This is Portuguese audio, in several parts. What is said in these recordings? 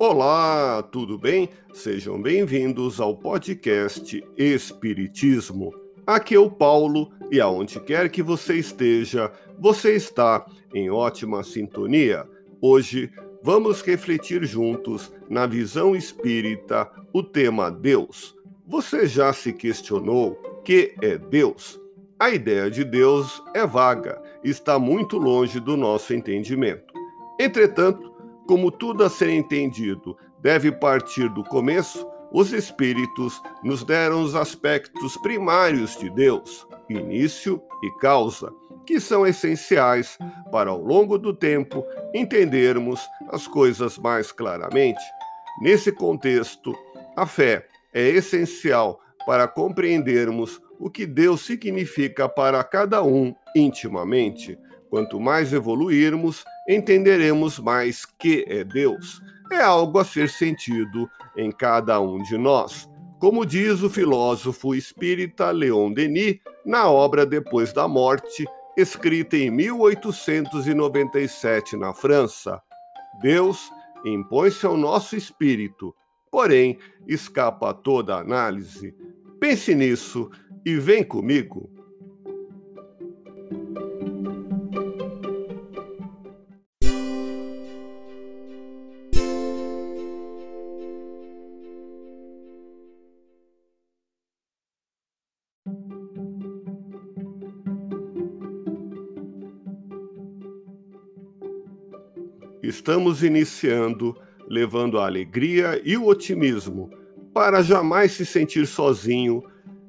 Olá, tudo bem? Sejam bem-vindos ao podcast Espiritismo. Aqui é o Paulo e aonde quer que você esteja, você está em ótima sintonia. Hoje vamos refletir juntos na visão espírita o tema Deus. Você já se questionou que é Deus? A ideia de Deus é vaga, está muito longe do nosso entendimento. Entretanto, como tudo a ser entendido deve partir do começo, os Espíritos nos deram os aspectos primários de Deus, início e causa, que são essenciais para, ao longo do tempo, entendermos as coisas mais claramente. Nesse contexto, a fé é essencial para compreendermos o que Deus significa para cada um intimamente. Quanto mais evoluirmos, entenderemos mais que é Deus. É algo a ser sentido em cada um de nós. Como diz o filósofo espírita Leon Denis na obra Depois da Morte, escrita em 1897 na França, Deus impõe-se ao nosso espírito, porém escapa a toda análise. Pense nisso e vem comigo. Estamos iniciando levando a alegria e o otimismo para jamais se sentir sozinho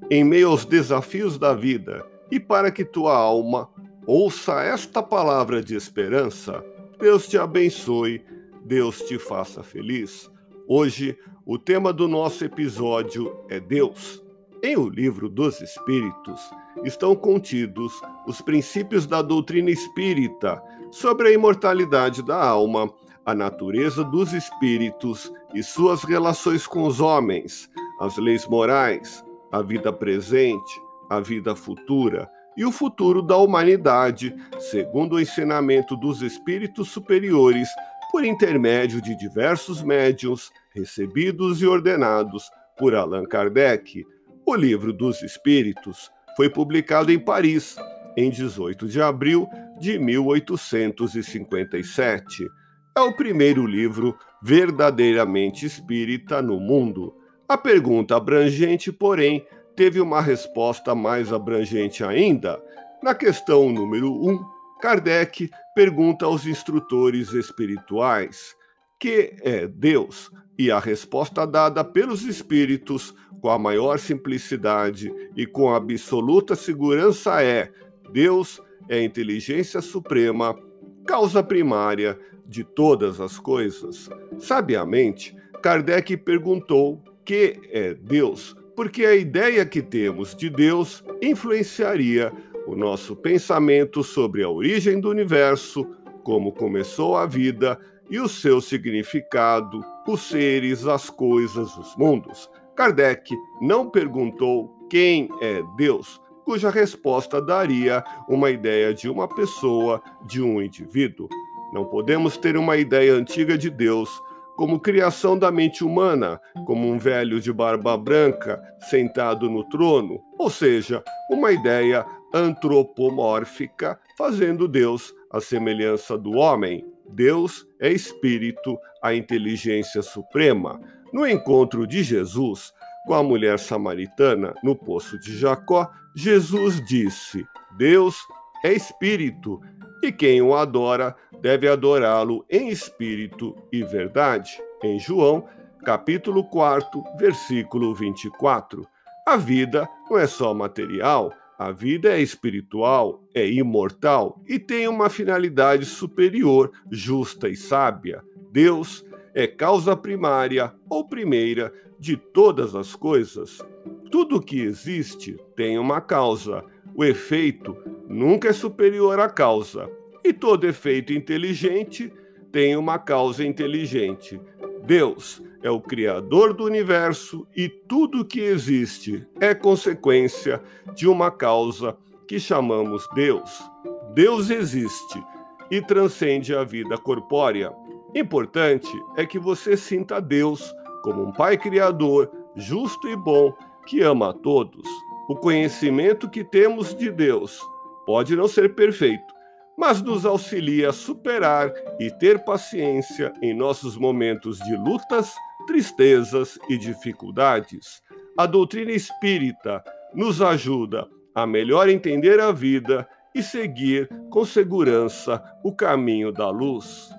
em meio aos desafios da vida e para que tua alma ouça esta palavra de esperança. Deus te abençoe, Deus te faça feliz. Hoje, o tema do nosso episódio é Deus. Em O Livro dos Espíritos estão contidos os princípios da doutrina espírita sobre a imortalidade da alma, a natureza dos espíritos e suas relações com os homens, as leis morais, a vida presente, a vida futura e o futuro da humanidade, segundo o ensinamento dos espíritos superiores, por intermédio de diversos médiuns recebidos e ordenados por Allan Kardec. O Livro dos Espíritos foi publicado em Paris em 18 de abril de 1857. É o primeiro livro verdadeiramente espírita no mundo. A pergunta abrangente, porém, teve uma resposta mais abrangente ainda. Na questão número 1, um, Kardec pergunta aos instrutores espirituais: que é Deus? E a resposta dada pelos espíritos, com a maior simplicidade e com absoluta segurança, é: Deus é a inteligência suprema, causa primária de todas as coisas. Sabiamente, Kardec perguntou que é Deus, porque a ideia que temos de Deus influenciaria o nosso pensamento sobre a origem do universo, como começou a vida e o seu significado, os seres, as coisas, os mundos. Kardec não perguntou quem é Deus, cuja resposta daria uma ideia de uma pessoa, de um indivíduo. Não podemos ter uma ideia antiga de Deus como criação da mente humana, como um velho de barba branca sentado no trono, ou seja, uma ideia antropomórfica, fazendo Deus a semelhança do homem. Deus é espírito, a inteligência suprema. No encontro de Jesus com a mulher samaritana no poço de Jacó, Jesus disse: Deus é espírito e quem o adora deve adorá-lo em espírito e verdade. Em João, capítulo 4, versículo 24. A vida não é só material, a vida é espiritual, é imortal e tem uma finalidade superior, justa e sábia. Deus é causa primária ou primeira de todas as coisas. Tudo que existe tem uma causa. O efeito nunca é superior à causa. E todo efeito inteligente tem uma causa inteligente. Deus é o Criador do universo e tudo que existe é consequência de uma causa que chamamos Deus. Deus existe e transcende a vida corpórea. Importante é que você sinta Deus como um Pai Criador, justo e bom, que ama a todos. O conhecimento que temos de Deus pode não ser perfeito, mas nos auxilia a superar e ter paciência em nossos momentos de lutas, tristezas e dificuldades. A doutrina espírita nos ajuda a melhor entender a vida e seguir com segurança o caminho da luz.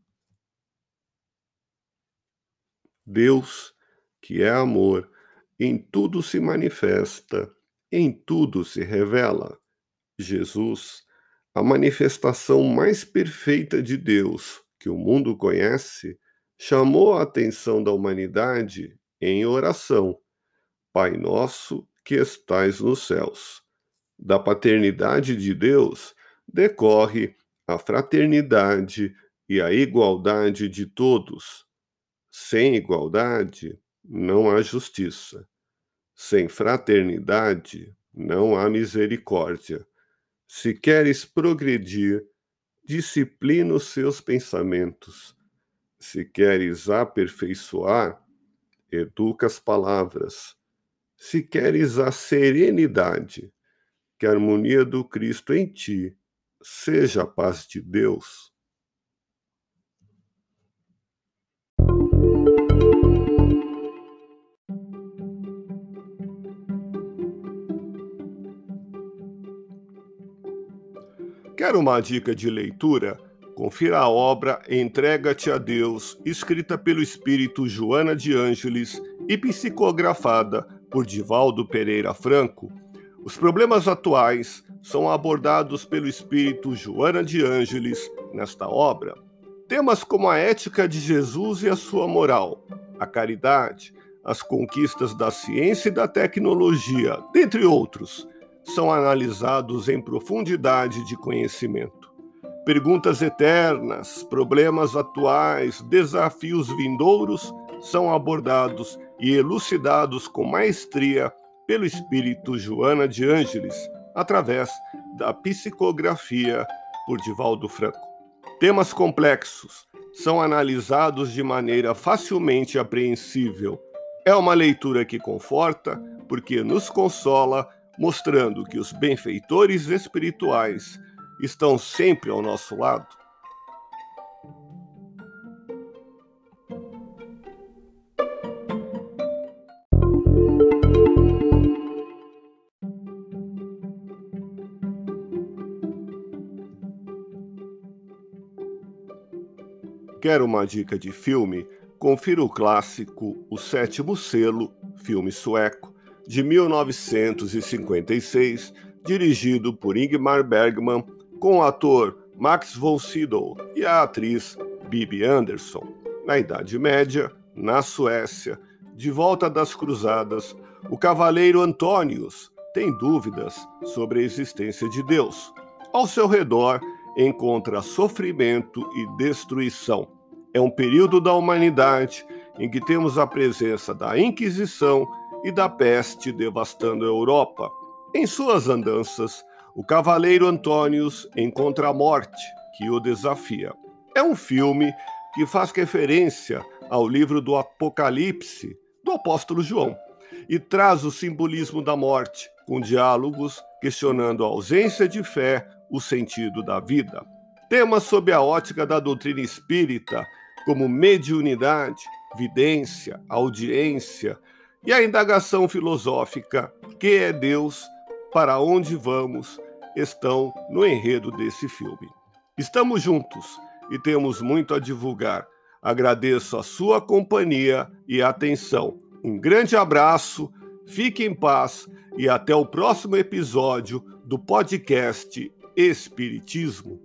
Deus, que é amor, em tudo se manifesta, em tudo se revela. Jesus, a manifestação mais perfeita de Deus que o mundo conhece, chamou a atenção da humanidade em oração. Pai nosso que estais nos céus. Da paternidade de Deus decorre a fraternidade e a igualdade de todos sem igualdade, não há justiça. Sem fraternidade, não há misericórdia. Se queres progredir, disciplina os seus pensamentos. Se queres aperfeiçoar, educa as palavras. Se queres a serenidade, que a harmonia do Cristo em ti seja a paz de Deus Quer uma dica de leitura? Confira a obra Entrega-te a Deus, escrita pelo espírito Joana de Ângeles e psicografada por Divaldo Pereira Franco. Os problemas atuais são abordados pelo espírito Joana de Ângeles nesta obra. Temas como a ética de Jesus e a sua moral, a caridade, as conquistas da ciência e da tecnologia, dentre outros são analisados em profundidade de conhecimento. Perguntas eternas, problemas atuais, desafios vindouros são abordados e elucidados com maestria pelo espírito Joana de Ângeles, através da psicografia por Divaldo Franco. Temas complexos são analisados de maneira facilmente apreensível. É uma leitura que conforta, porque nos consola mostrando que os benfeitores espirituais estão sempre ao nosso lado? Quer uma dica de filme? Confira o clássico O Sétimo Selo, filme sueco de 1956, dirigido por Ingmar Bergman, com o ator Max von Sydow e a atriz Bibi Andersson. Na Idade Média, na Suécia, de volta das Cruzadas, o cavaleiro Antônios tem dúvidas sobre a existência de Deus. Ao seu redor, encontra sofrimento e destruição. É um período da humanidade em que temos a presença da Inquisição e da peste devastando a Europa. Em suas andanças, o cavaleiro Antônios encontra a morte, que o desafia. É um filme que faz referência ao livro do Apocalipse do apóstolo João e traz o simbolismo da morte, com diálogos questionando a ausência de fé, o sentido da vida. Temas sob a ótica da doutrina espírita, como mediunidade, vidência, audiência, e a indagação filosófica, que é Deus, para onde vamos, estão no enredo desse filme. Estamos juntos e temos muito a divulgar. Agradeço a sua companhia e atenção. Um grande abraço, fique em paz e até o próximo episódio do podcast Espiritismo.